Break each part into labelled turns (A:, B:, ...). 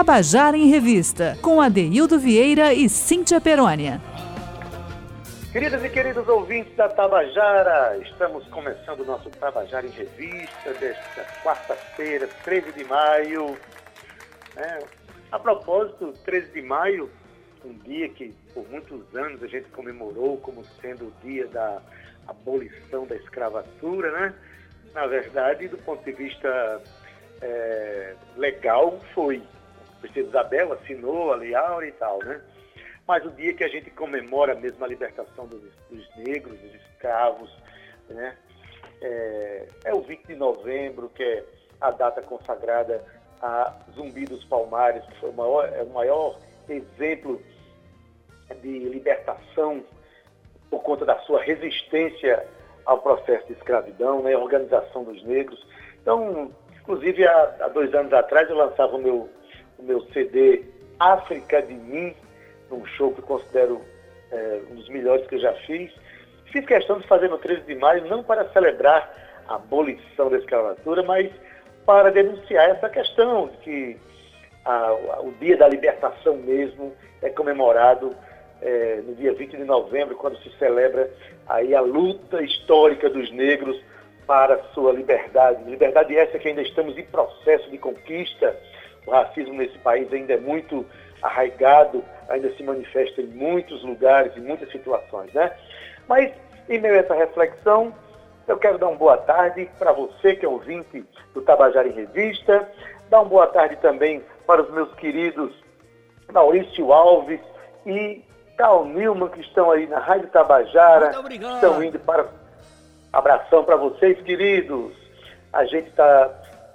A: Tabajara em Revista, com Adeildo Vieira e Cíntia Perônia.
B: Queridas e queridos ouvintes da Tabajara, estamos começando o nosso Tabajara em Revista desta quarta-feira, 13 de maio. É, a propósito, 13 de maio, um dia que por muitos anos a gente comemorou como sendo o dia da abolição da escravatura, né? Na verdade, do ponto de vista é, legal, foi. A princesa Isabel assinou a Lei Áurea e tal, né? mas o dia que a gente comemora mesmo a libertação dos, dos negros, dos escravos, né? É, é, o 20 de novembro, que é a data consagrada a Zumbi dos Palmares, que foi o maior, é o maior exemplo de libertação por conta da sua resistência ao processo de escravidão, né, organização dos negros. Então, inclusive, há, há dois anos atrás eu lançava o meu, o meu CD África de Mim, num show que considero é, um dos melhores que eu já fiz. Fiz questão de fazer no 13 de maio, não para celebrar a abolição da escravatura, mas para denunciar essa questão de que a, o dia da libertação mesmo é comemorado é, no dia 20 de novembro, quando se celebra aí a luta histórica dos negros para sua liberdade. Liberdade essa que ainda estamos em processo de conquista. O racismo nesse país ainda é muito arraigado, ainda se manifesta em muitos lugares, em muitas situações, né? Mas, em meio a essa reflexão, eu quero dar uma boa tarde para você que é ouvinte do Tabajara em Revista, dar uma boa tarde também para os meus queridos Maurício Alves e Carl Nilman, que estão aí na Rádio Tabajara, estão indo para... Abração para vocês, queridos. A gente está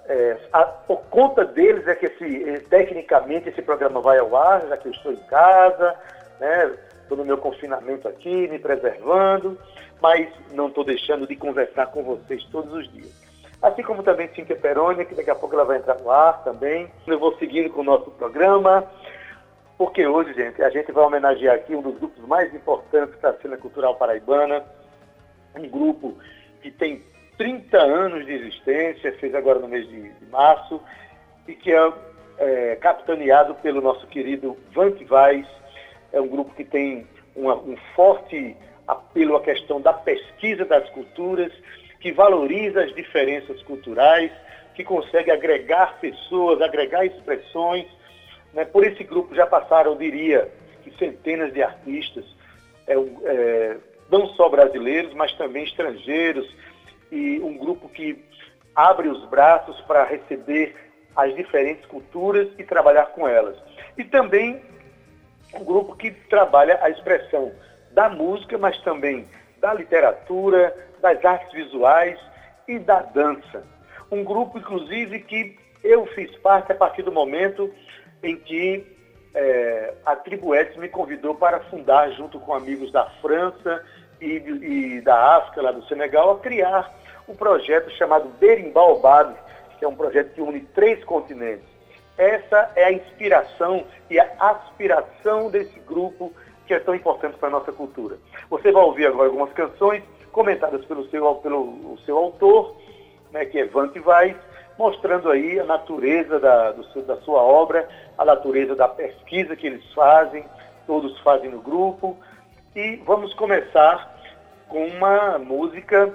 B: é, a, por conta deles é que esse, é, tecnicamente esse programa vai ao ar, já que eu estou em casa, né? Estou no meu confinamento aqui, me preservando, mas não estou deixando de conversar com vocês todos os dias. Assim como também Cíntia Perônia, que daqui a pouco ela vai entrar no ar também. Eu vou seguindo com o nosso programa, porque hoje, gente, a gente vai homenagear aqui um dos grupos mais importantes da cena cultural paraibana, um grupo que tem 30 anos de existência, fez agora no mês de, de março, e que é, é, capitaneado pelo nosso querido Vante Vaz. É um grupo que tem uma, um forte apelo à questão da pesquisa das culturas, que valoriza as diferenças culturais, que consegue agregar pessoas, agregar expressões. Né? Por esse grupo já passaram, eu diria, centenas de artistas, é, é, não só brasileiros, mas também estrangeiros, e um grupo que abre os braços para receber as diferentes culturas e trabalhar com elas. E também um grupo que trabalha a expressão da música, mas também da literatura, das artes visuais e da dança. Um grupo, inclusive, que eu fiz parte a partir do momento em que é, a Tribo Edson me convidou para fundar, junto com amigos da França e, e da África, lá do Senegal, a criar um projeto chamado Berimbau Bab, que é um projeto que une três continentes. Essa é a inspiração e a aspiração desse grupo que é tão importante para a nossa cultura. Você vai ouvir agora algumas canções comentadas pelo seu, pelo seu autor, né, que é Vante Weiss, mostrando aí a natureza da, do, da sua obra, a natureza da pesquisa que eles fazem, todos fazem no grupo. E vamos começar com uma música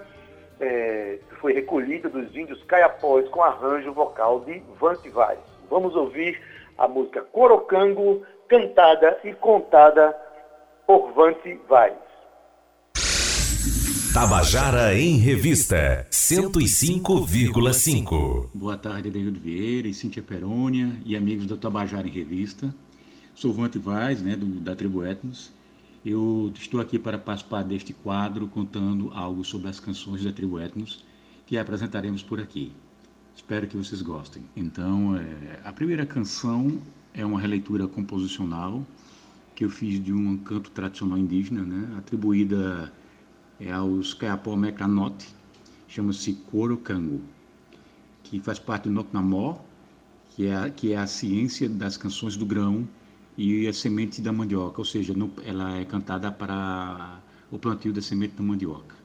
B: é, que foi recolhida dos índios caiapós com arranjo vocal de Vante Vaz. Vamos ouvir a música Corocango, cantada e contada por Vante Vaz.
C: Tabajara em Revista 105,5.
D: Boa tarde, David Vieira e Cíntia Perônia e amigos da Tabajara em Revista. Sou Vante Vaz, né, do, da Tribo Etnos eu estou aqui para participar deste quadro contando algo sobre as canções da tribo Etnos que apresentaremos por aqui. Espero que vocês gostem. Então, é, a primeira canção é uma releitura composicional que eu fiz de um canto tradicional indígena, né, atribuída é, aos Kayapó Mecanote, chama-se Coro Cango, que faz parte do Noknamó, que é, que é a ciência das canções do grão e a semente da mandioca, ou seja, ela é cantada para o plantio da semente da mandioca.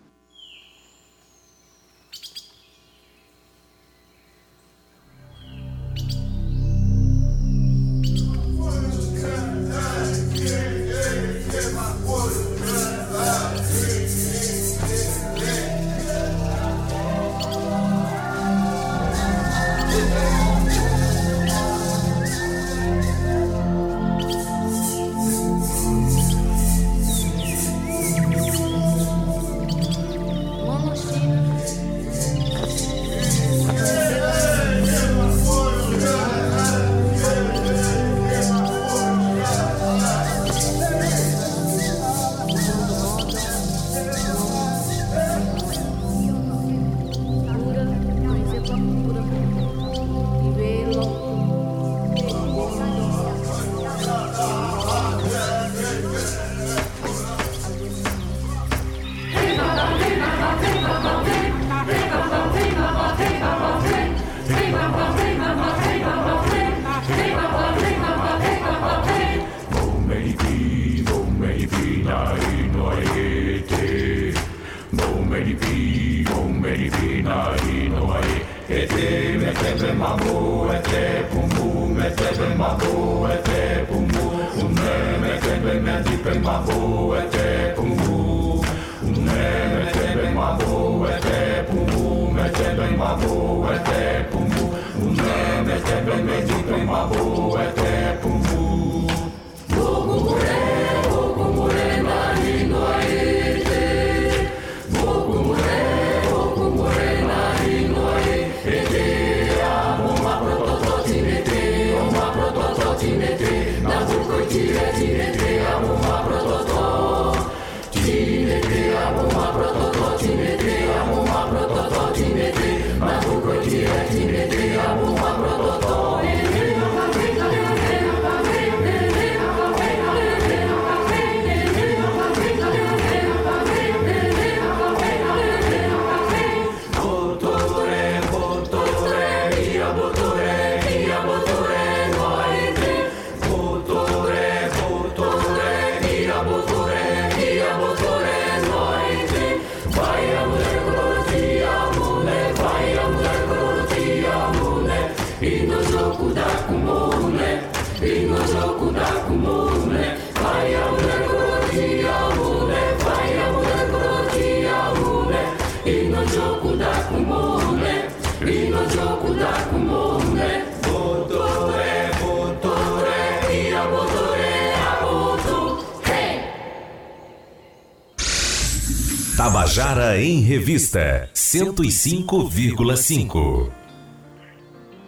C: Tabajara em Revista 105,5.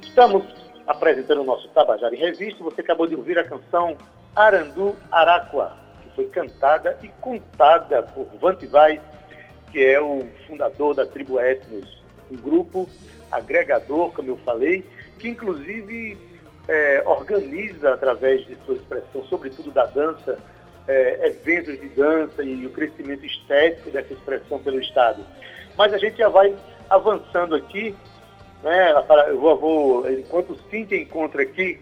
B: Estamos apresentando o nosso Tabajara em Revista. Você acabou de ouvir a canção Arandu Araqua, que foi cantada e contada por Vante Vaz, que é o fundador da tribo Etnos, um grupo agregador, como eu falei, que inclusive é, organiza através de sua expressão, sobretudo da dança, é, eventos de dança e o crescimento estético dessa expressão pelo Estado. Mas a gente já vai avançando aqui, né? Eu vou, vou enquanto o Cíntia encontra aqui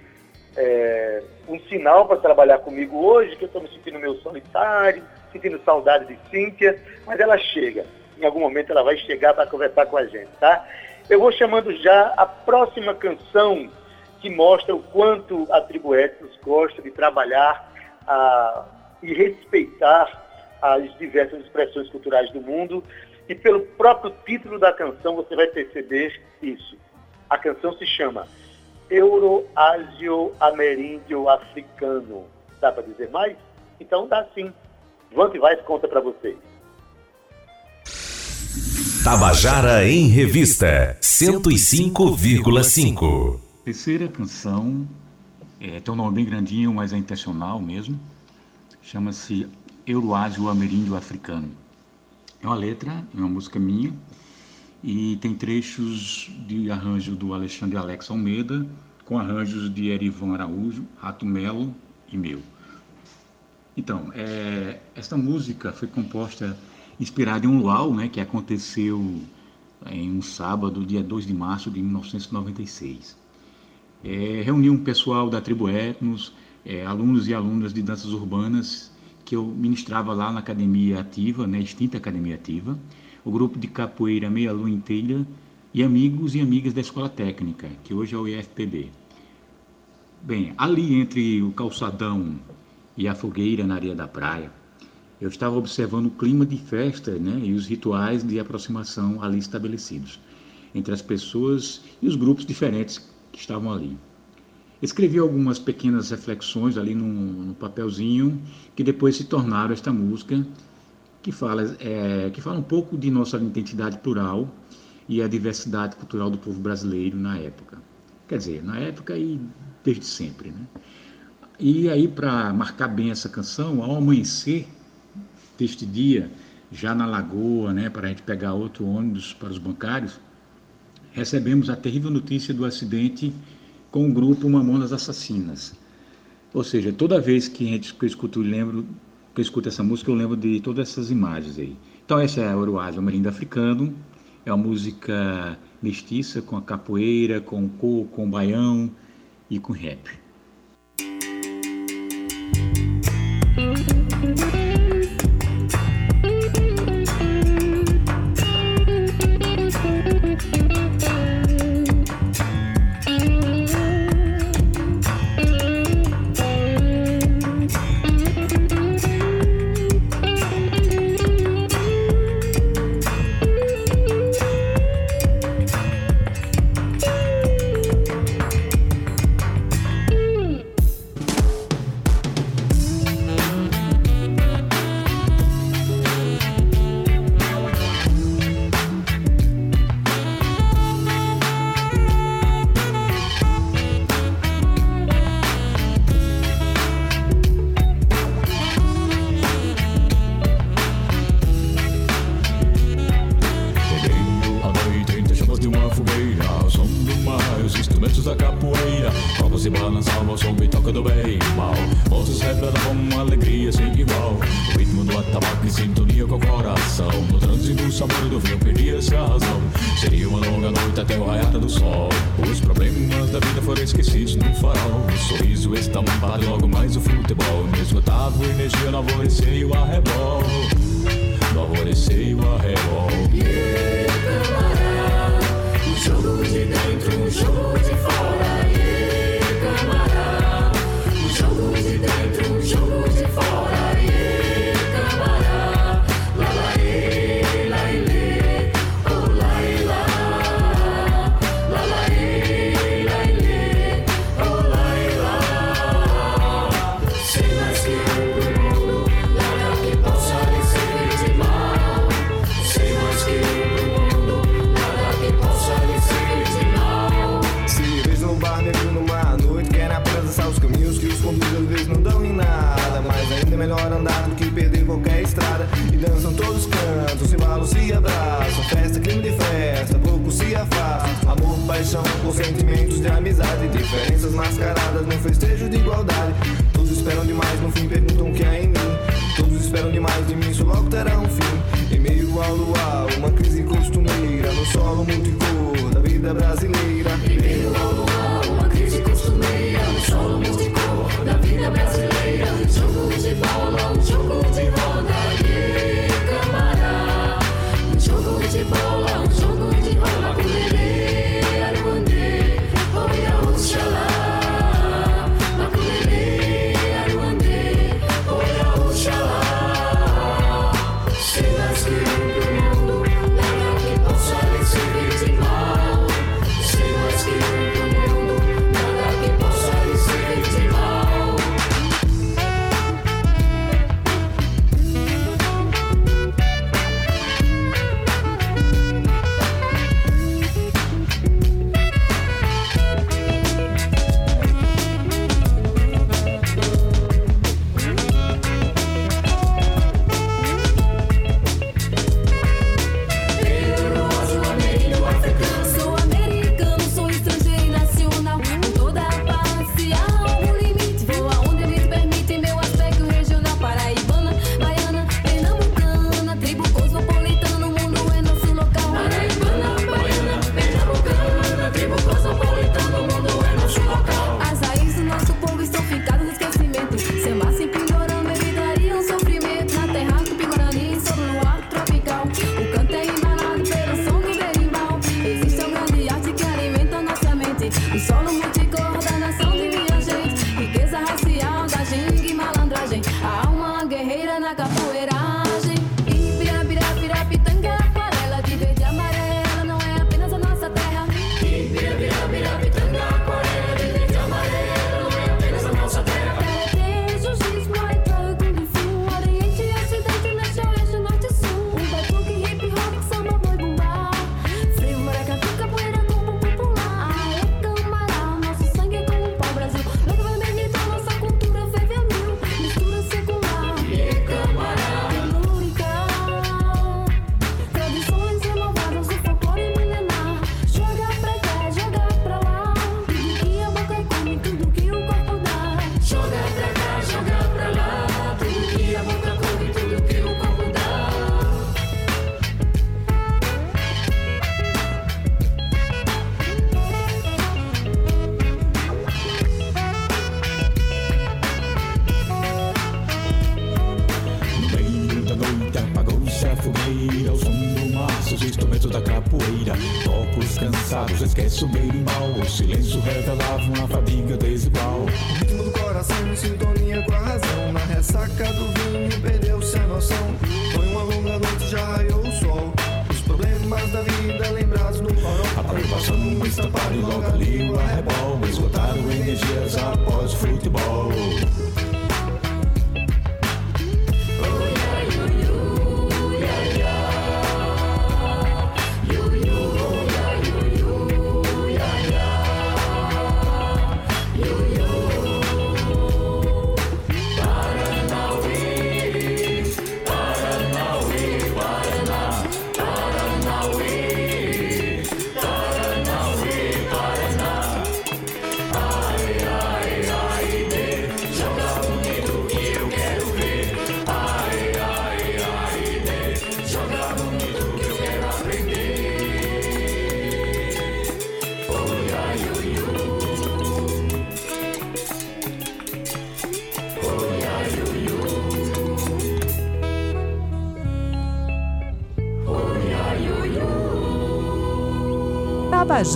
B: é, um sinal para trabalhar comigo hoje, que eu estou me sentindo meio solitário, sentindo saudade de Cíntia, mas ela chega. Em algum momento ela vai chegar para conversar com a gente, tá? Eu vou chamando já a próxima canção que mostra o quanto a tribo Etnos gosta de trabalhar a, e respeitar as diversas expressões culturais do mundo. E pelo próprio título da canção você vai perceber isso. A canção se chama Euroásio Ameríndio Africano. Dá para dizer mais? Então dá sim. Vante vai conta para vocês.
C: Tabajara em Revista 105,5.
D: Terceira canção é, tem um nome bem grandinho, mas é intencional mesmo chama-se Euroásio Ameríndio Africano. É uma letra, é uma música minha, e tem trechos de arranjo do Alexandre Alex Almeida, com arranjos de Erivan Araújo, Rato Melo e meu. Então, é, esta música foi composta, inspirada em um luau, né, que aconteceu em um sábado, dia 2 de março de 1996. É, reuniu um pessoal da tribo Etnos, é, alunos e alunas de danças urbanas que eu ministrava lá na Academia Ativa, né, extinta Academia Ativa, o grupo de capoeira Meia Lua Telha e amigos e amigas da Escola Técnica, que hoje é o IFPB. Bem, ali entre o calçadão e a fogueira na areia da praia, eu estava observando o clima de festa né, e os rituais de aproximação ali estabelecidos.
C: entre as pessoas e os grupos diferentes que estavam ali. Escrevi algumas pequenas reflexões ali no, no papelzinho que depois se tornaram esta música que fala, é, que fala um pouco de nossa identidade plural e a diversidade cultural do povo brasileiro na época. Quer dizer, na época e desde sempre. Né? E aí, para marcar bem essa canção, ao amanhecer deste dia, já na lagoa, né, para a gente pegar outro ônibus para os bancários, recebemos a terrível notícia do acidente com o grupo Mamonas Assassinas. Ou seja, toda vez que a gente que eu escuto, lembro, que eu escuto essa música, eu lembro de todas essas imagens aí. Então essa é a Oruage, o Marinda Africano, é uma música mestiça com a capoeira, com o coco, com o baião e com rap.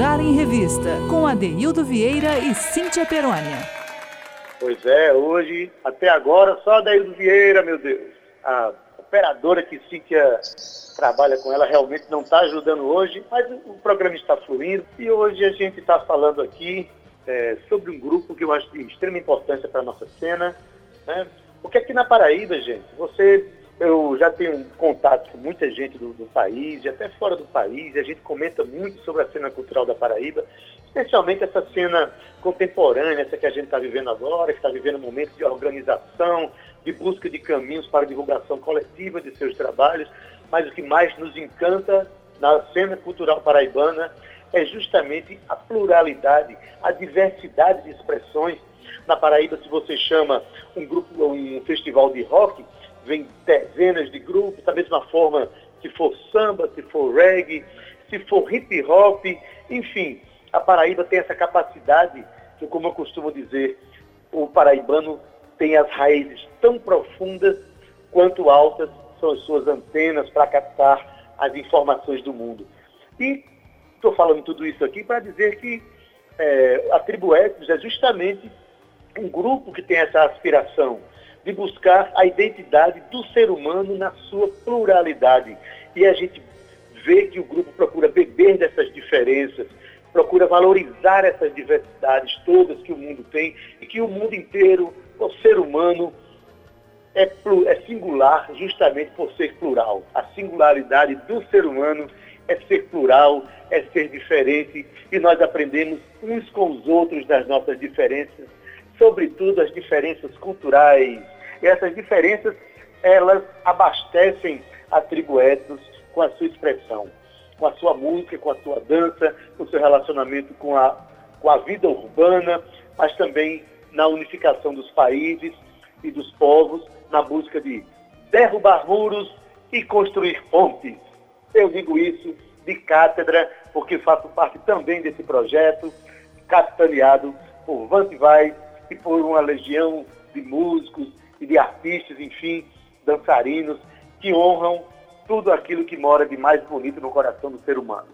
A: Tabajara em Revista, com Adeildo Vieira e Cíntia Perônia.
B: Pois é, hoje, até agora, só Adeildo Vieira, meu Deus. A operadora que Cíntia trabalha com ela realmente não está ajudando hoje, mas o programa está fluindo e hoje a gente está falando aqui é, sobre um grupo que eu acho de extrema importância para a nossa cena. Né? Porque aqui na Paraíba, gente, você eu já tenho contato com muita gente do, do, país e até fora do país, e a gente comenta muito sobre a cena cultural da Paraíba, especialmente essa cena contemporânea, essa que a gente está vivendo agora, que está vivendo um momento de organização, de busca de caminhos para divulgação coletiva de seus trabalhos, mas o que mais nos encanta na cena cultural paraibana é justamente a pluralidade, a diversidade de expressões. Na Paraíba, se você chama um grupo, um festival de rock, vem dezenas de grupos, da mesma forma se for samba, se for reggae, se for hip hop, enfim, a Paraíba tem essa capacidade que, como eu costumo dizer, o paraibano tem as raízes tão profundas quanto altas são as suas antenas para captar as informações do mundo. E estou falando tudo isso aqui para dizer que é, a Tribo Etnos é justamente um grupo que tem essa aspiração de buscar a identidade do ser humano na sua pluralidade. E a gente vê que o grupo procura beber dessas diferenças, procura valorizar essas diversidades todas que o mundo tem e que o mundo inteiro, o ser humano, é, é singular justamente por ser plural. A singularidade do ser humano é ser plural, é ser diferente e nós aprendemos uns com os outros das nossas diferenças sobretudo as diferenças culturais. E essas diferenças, elas abastecem a tribo etnos com a sua expressão, com a sua música, com a sua dança, com o seu relacionamento com a, com a vida urbana, mas também na unificação dos países e dos povos, na busca de derrubar muros e construir pontes. Eu digo isso de cátedra, porque faço parte também desse projeto, capitaneado por Vance Vai, e por uma legião de músicos e de artistas, enfim, dançarinos, que honram tudo aquilo que mora de mais bonito no coração do ser humano.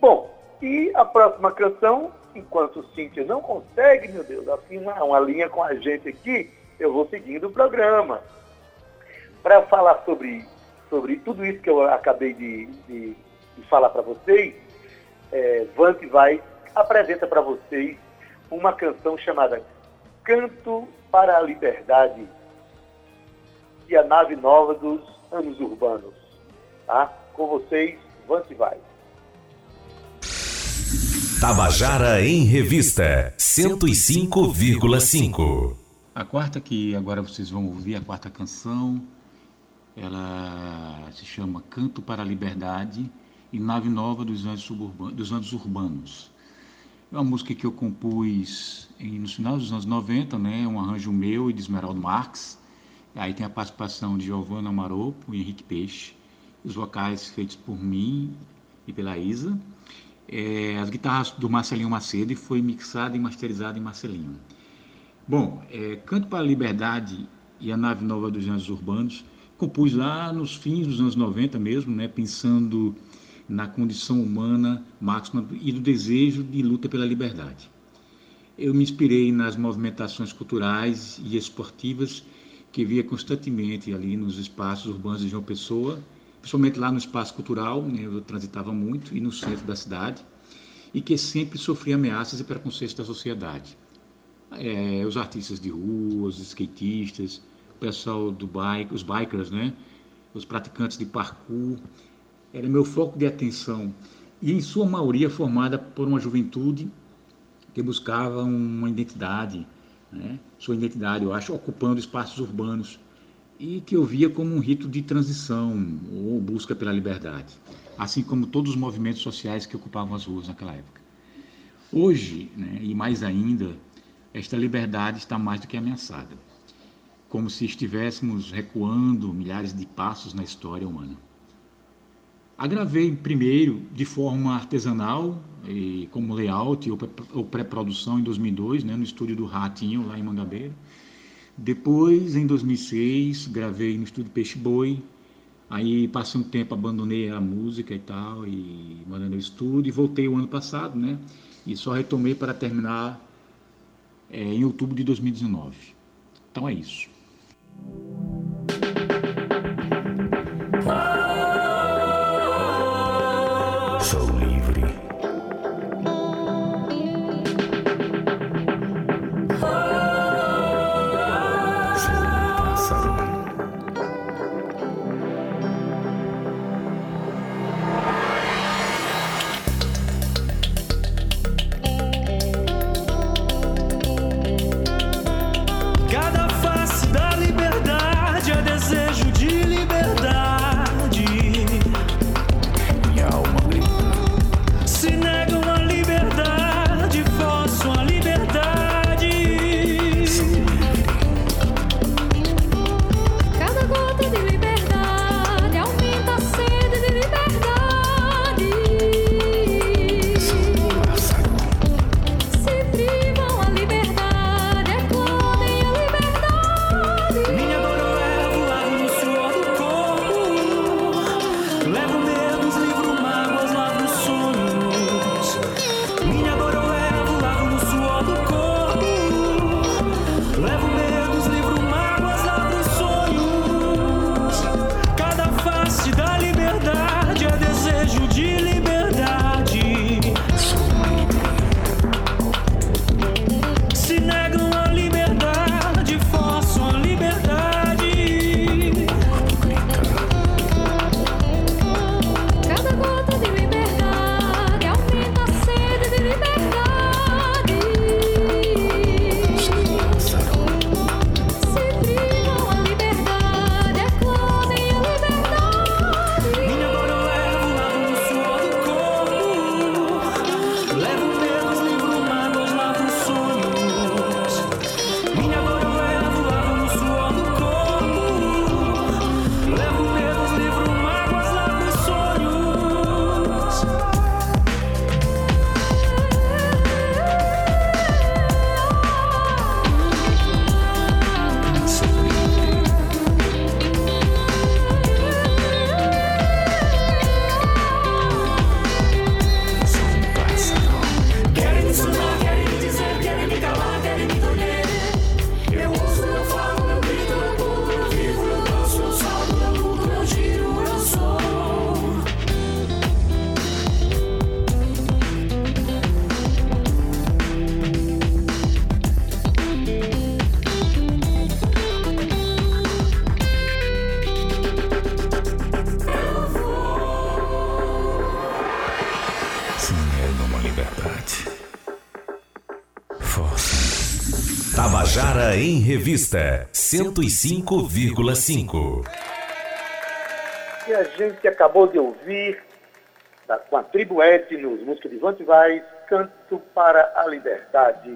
B: Bom, e a próxima canção, enquanto Cíntia não consegue, meu Deus, afinar uma linha com a gente aqui, eu vou seguindo o programa. Para falar sobre, sobre tudo isso que eu acabei de, de, de falar para vocês, é, Vante vai apresenta para vocês uma canção chamada Canto para a Liberdade e a nave nova dos anos urbanos. Tá? Com vocês, Vance vai.
C: Tabajara em Revista 105,5.
D: A quarta que agora vocês vão ouvir, a quarta canção, ela se chama Canto para a Liberdade e Nave Nova dos Anjos, dos Anjos Urbanos. É uma música que eu compus em, no final dos anos 90, né? um arranjo meu e de Esmeraldo Marques. Aí tem a participação de Giovanna Maropo e Henrique Peixe. Os vocais feitos por mim e pela Isa. É, as guitarras do Marcelinho Macedo e foi mixada e masterizada em Marcelinho. Bom, é, Canto para a Liberdade e a Nave Nova dos Anjos Urbanos compus lá nos fins dos anos 90 mesmo, né, pensando na condição humana máxima e do desejo de luta pela liberdade. Eu me inspirei nas movimentações culturais e esportivas que via constantemente ali nos espaços urbanos de João Pessoa, principalmente lá no espaço cultural, né, eu transitava muito, e no centro da cidade, e que sempre sofria ameaças e preconceitos da sociedade. É, os artistas de rua, os skatistas, o pessoal do bike, os bikers, né, os praticantes de parkour, era meu foco de atenção e em sua maioria formada por uma juventude que buscava uma identidade, né? sua identidade, eu acho, ocupando espaços urbanos e que eu via como um rito de transição ou busca pela liberdade, assim como todos os movimentos sociais que ocupavam as ruas naquela época. Hoje, né, e mais ainda, esta liberdade está mais do que ameaçada, como se estivéssemos recuando milhares de passos na história humana. Agravei primeiro de forma artesanal, e como layout ou pré-produção em 2002, né, no estúdio do Ratinho, lá em Mangabeira. Depois, em 2006, gravei no estúdio Peixe Boi. Aí passei um tempo, abandonei a música e tal, e abandonei o estúdio, e voltei o ano passado, né? E só retomei para terminar é, em outubro de 2019. Então é isso.
C: Revista 105,5.
B: E a gente acabou de ouvir da, com a tribo Etnos, música de Vante Canto para a Liberdade.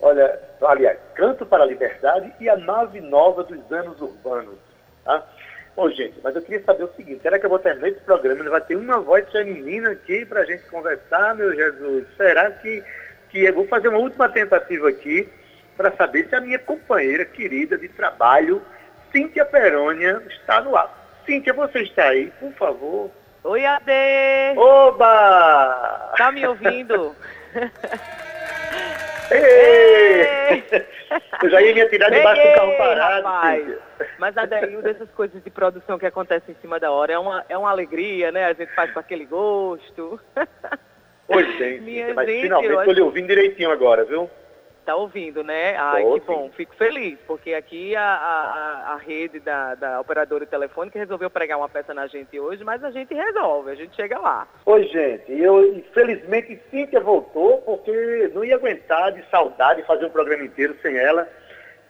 B: Olha, aliás, Canto para a Liberdade e a nave nova dos anos urbanos. Tá? Bom, gente, mas eu queria saber o seguinte, será que eu vou terminar esse programa? Vai ter uma voz feminina aqui para a gente conversar, meu Jesus? Será que, que eu vou fazer uma última tentativa aqui? Para saber se a minha companheira querida de trabalho, Cíntia Perônia, está no ar. Cíntia, você está aí? Por favor,
E: Oi, Ade!
B: Oba!
E: Tá me ouvindo?
B: Ei! Eu já ia me atirar debaixo do carro parado.
E: rapaz. Mas, Adeildo, essas coisas de produção que acontecem em cima da hora é uma, é uma alegria, né? A gente faz com aquele gosto.
B: Oi, gente.
E: Minha
B: Mas finalmente
E: eu
B: estou lhe ouvindo direitinho agora, viu?
E: Tá ouvindo, né? Ai,
B: Tô,
E: que bom. Fico feliz, porque aqui a, a, a- a rede da, da operadora telefônica resolveu pregar uma peça na gente hoje, mas a gente resolve, a gente chega lá.
B: Oi, gente. Eu, infelizmente, Cíntia voltou porque não ia aguentar de saudade fazer um programa inteiro sem ela.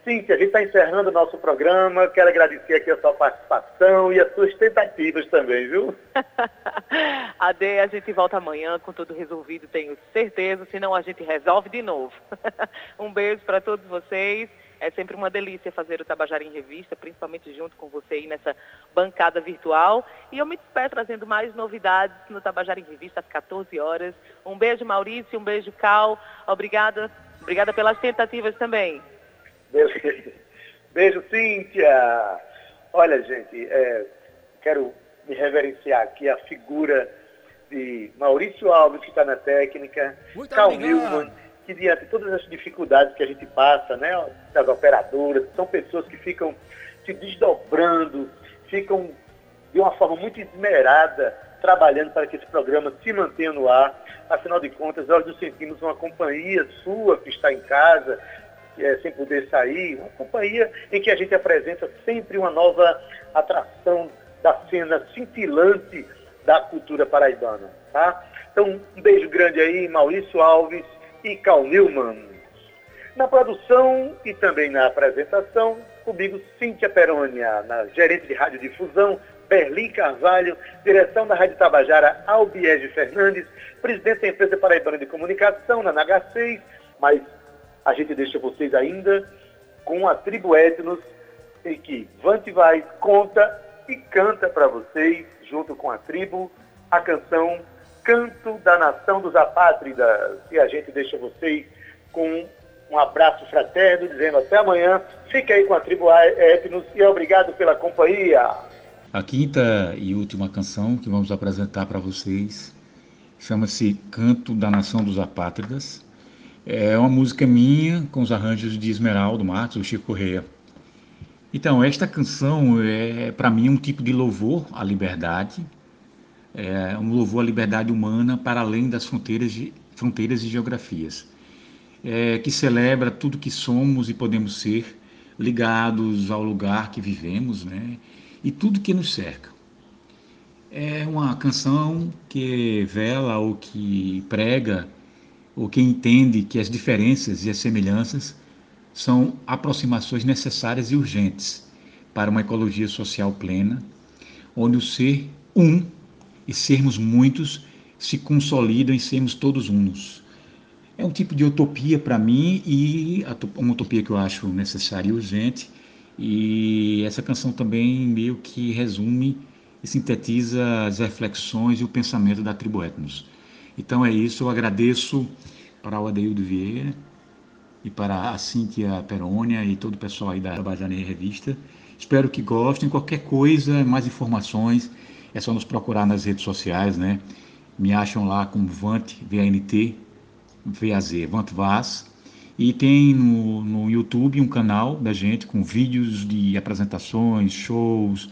B: Cíntia, a gente está encerrando o nosso programa. Quero agradecer aqui a sua participação e as suas tentativas também, viu?
E: Ade, a gente volta amanhã com tudo resolvido, tenho certeza, senão a gente resolve de novo. um beijo para todos vocês. É sempre uma delícia fazer o Tabajara em Revista, principalmente junto com você aí nessa bancada virtual. E eu me despeço trazendo mais novidades no Tabajara em Revista às 14 horas. Um beijo, Maurício, um beijo, Cal. Obrigada, obrigada pelas tentativas também.
B: Beleza. Beijo, Cíntia. Olha, gente, é, quero me reverenciar aqui a figura de Maurício Alves, que está na técnica,
F: Muito
B: Carl. Newman, que diante de todas as dificuldades que a gente passa, né, das operadoras, são pessoas que ficam se desdobrando, ficam de uma forma muito esmerada, trabalhando para que esse programa se mantenha no ar. Afinal de contas, nós nos sentimos uma companhia sua que está em casa, é, sem poder sair, uma companhia em que a gente apresenta sempre uma nova atração da cena cintilante da cultura paraibana, tá? Então, um beijo grande aí, Maurício Alves e Cal Newman. Na produção e também na apresentação, comigo Cíntia Perônia, na gerente de radiodifusão, Berlim Carvalho, direção da Rádio Tabajara, Albiege Fernandes, presidente da empresa Paraibana de Comunicação, na NH6, mas a gente deixa vocês ainda com a tribo Etnos, em que Vante conta e canta para vocês, junto com a tribo, a canção Canto da Nação dos Apátridas. E a gente deixa vocês com um abraço fraterno, dizendo até amanhã. Fique aí com a tribo Etnos e obrigado pela companhia.
D: A quinta e última canção que vamos apresentar para vocês chama-se Canto da Nação dos Apátridas. É uma música minha com os arranjos de Esmeraldo Marques, o Chico Correia. Então, esta canção é para mim um tipo de louvor à liberdade, é um louvor à liberdade humana para além das fronteiras, de, fronteiras e geografias, é, que celebra tudo que somos e podemos ser, ligados ao lugar que vivemos, né? E tudo que nos cerca. É uma canção que vela ou que prega ou que entende que as diferenças e as semelhanças são aproximações necessárias e urgentes para uma ecologia social plena, onde o ser um e sermos muitos se consolidam em sermos todos uns. É um tipo de utopia para mim e uma utopia que eu acho necessária e urgente. E essa canção também meio que resume e sintetiza as reflexões e o pensamento da tribo Etnos. Então é isso, eu agradeço para o Adeildo Vieira e para a Cíntia Perônia e todo o pessoal aí da Bajaneia Revista. Espero que gostem. Qualquer coisa, mais informações, é só nos procurar nas redes sociais, né? Me acham lá como Vant, V-A-N-T, V-A-Z, Vant Vaz. E tem no, no YouTube um canal da gente com vídeos de apresentações, shows,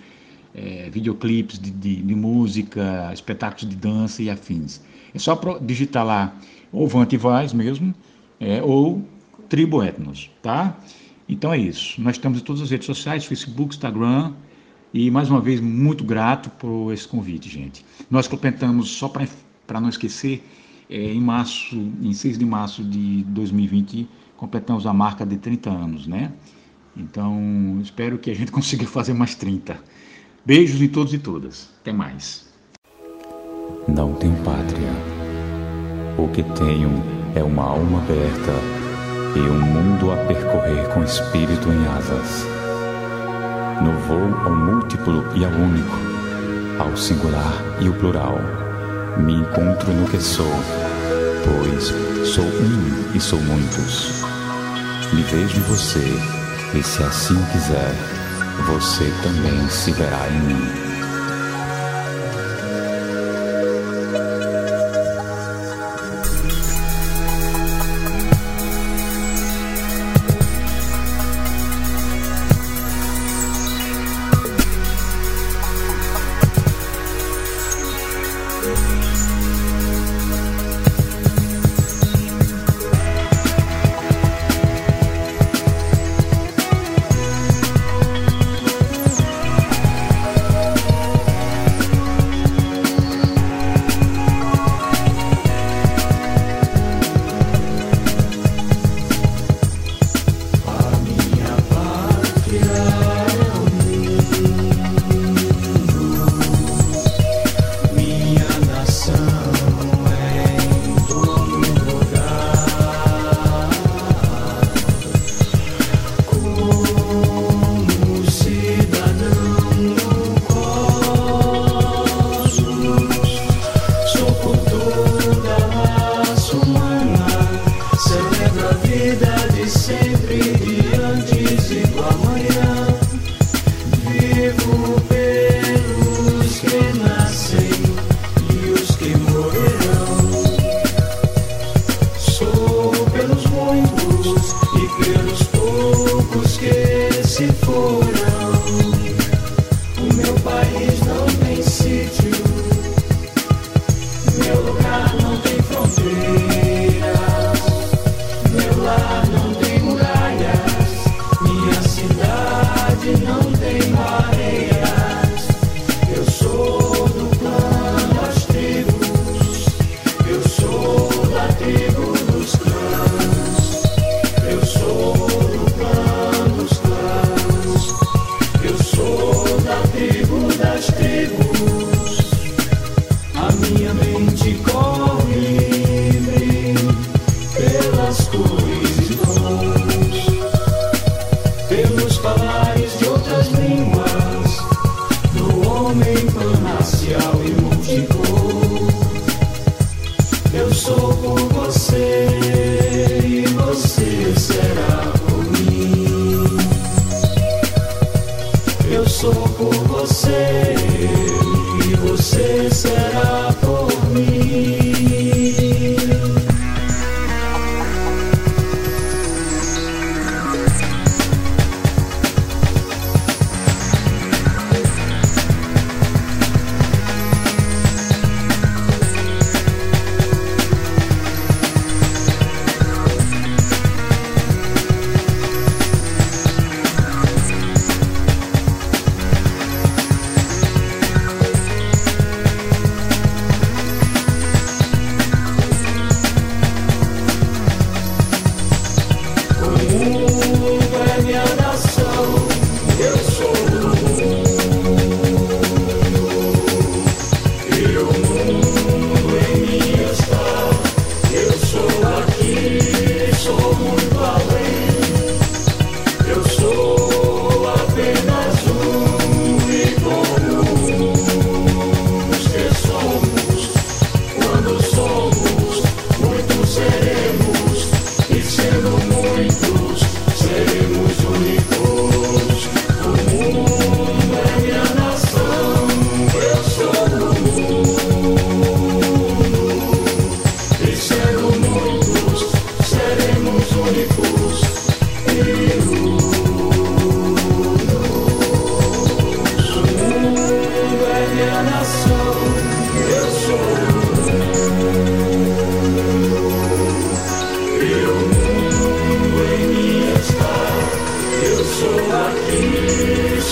D: é, videoclipes de, de, de, música, espetáculos de dança e afins. É só digitar lá ou Vant Vaz mesmo, é, ou Tribo Etnos, tá? Então é isso. Nós estamos em todas as redes sociais, Facebook, Instagram, e mais uma vez muito grato por esse convite, gente. Nós completamos, só para não esquecer, é, em março, em 6 de março de 2020, completamos a marca de 30 anos, né? Então, espero que a gente consiga fazer mais 30. Beijos em todos e todas. Até mais.
G: Não tenho pátria. O que tenho é uma alma aberta e um mundo a percorrer com espírito em asas. No voo ao múltiplo e ao único, ao singular e o plural, me encontro no que sou, pois sou um e sou muitos. Me vejo em você, e se assim quiser, você também se verá em mim.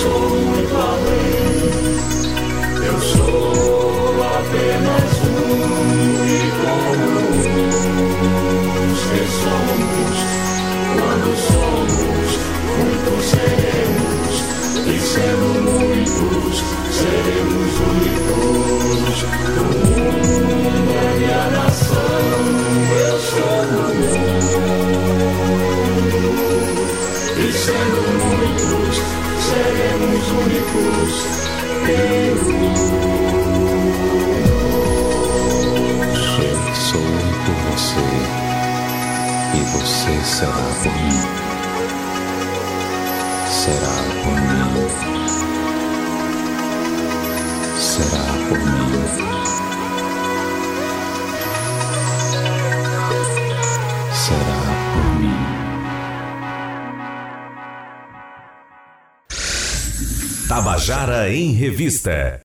C: Tabajara em Revista.